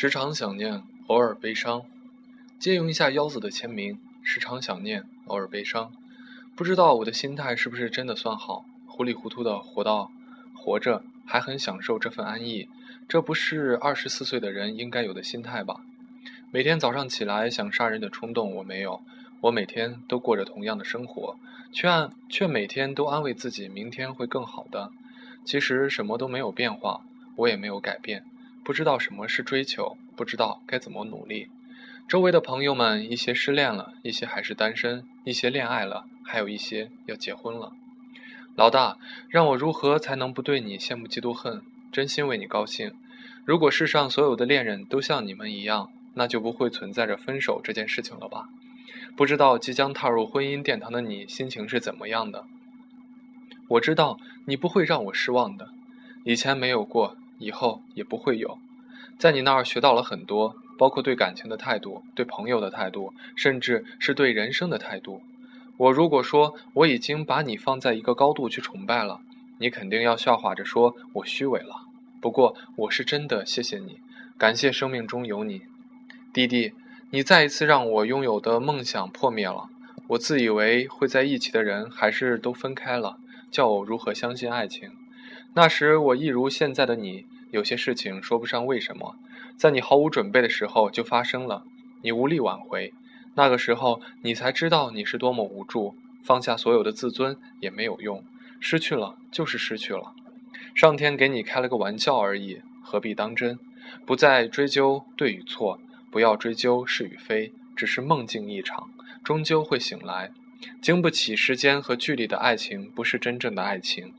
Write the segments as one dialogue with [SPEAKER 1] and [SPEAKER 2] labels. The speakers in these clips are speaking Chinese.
[SPEAKER 1] 时常想念，偶尔悲伤。借用一下腰子的签名：时常想念，偶尔悲伤。不知道我的心态是不是真的算好？糊里糊涂的活到活着，还很享受这份安逸。这不是二十四岁的人应该有的心态吧？每天早上起来想杀人的冲动我没有，我每天都过着同样的生活，却安却每天都安慰自己明天会更好的。其实什么都没有变化，我也没有改变。不知道什么是追求，不知道该怎么努力。周围的朋友们，一些失恋了，一些还是单身，一些恋爱了，还有一些要结婚了。老大，让我如何才能不对你羡慕嫉妒恨？真心为你高兴。如果世上所有的恋人都像你们一样，那就不会存在着分手这件事情了吧？不知道即将踏入婚姻殿堂的你心情是怎么样的？我知道你不会让我失望的，以前没有过。以后也不会有，在你那儿学到了很多，包括对感情的态度、对朋友的态度，甚至是对人生的态度。我如果说我已经把你放在一个高度去崇拜了，你肯定要笑话着说我虚伪了。不过我是真的谢谢你，感谢生命中有你，弟弟，你再一次让我拥有的梦想破灭了。我自以为会在一起的人，还是都分开了，叫我如何相信爱情？那时我一如现在的你，有些事情说不上为什么，在你毫无准备的时候就发生了，你无力挽回。那个时候你才知道你是多么无助，放下所有的自尊也没有用，失去了就是失去了。上天给你开了个玩笑而已，何必当真？不再追究对与错，不要追究是与非，只是梦境一场，终究会醒来。经不起时间和距离的爱情，不是真正的爱情。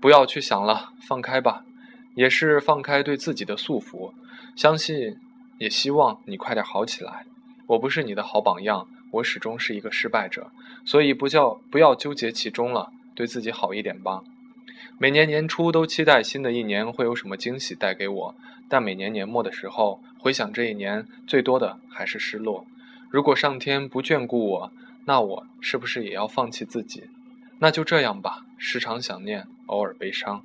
[SPEAKER 1] 不要去想了，放开吧，也是放开对自己的束缚。相信，也希望你快点好起来。我不是你的好榜样，我始终是一个失败者，所以不叫不要纠结其中了，对自己好一点吧。每年年初都期待新的一年会有什么惊喜带给我，但每年年末的时候回想这一年，最多的还是失落。如果上天不眷顾我，那我是不是也要放弃自己？那就这样吧，时常想念，偶尔悲伤。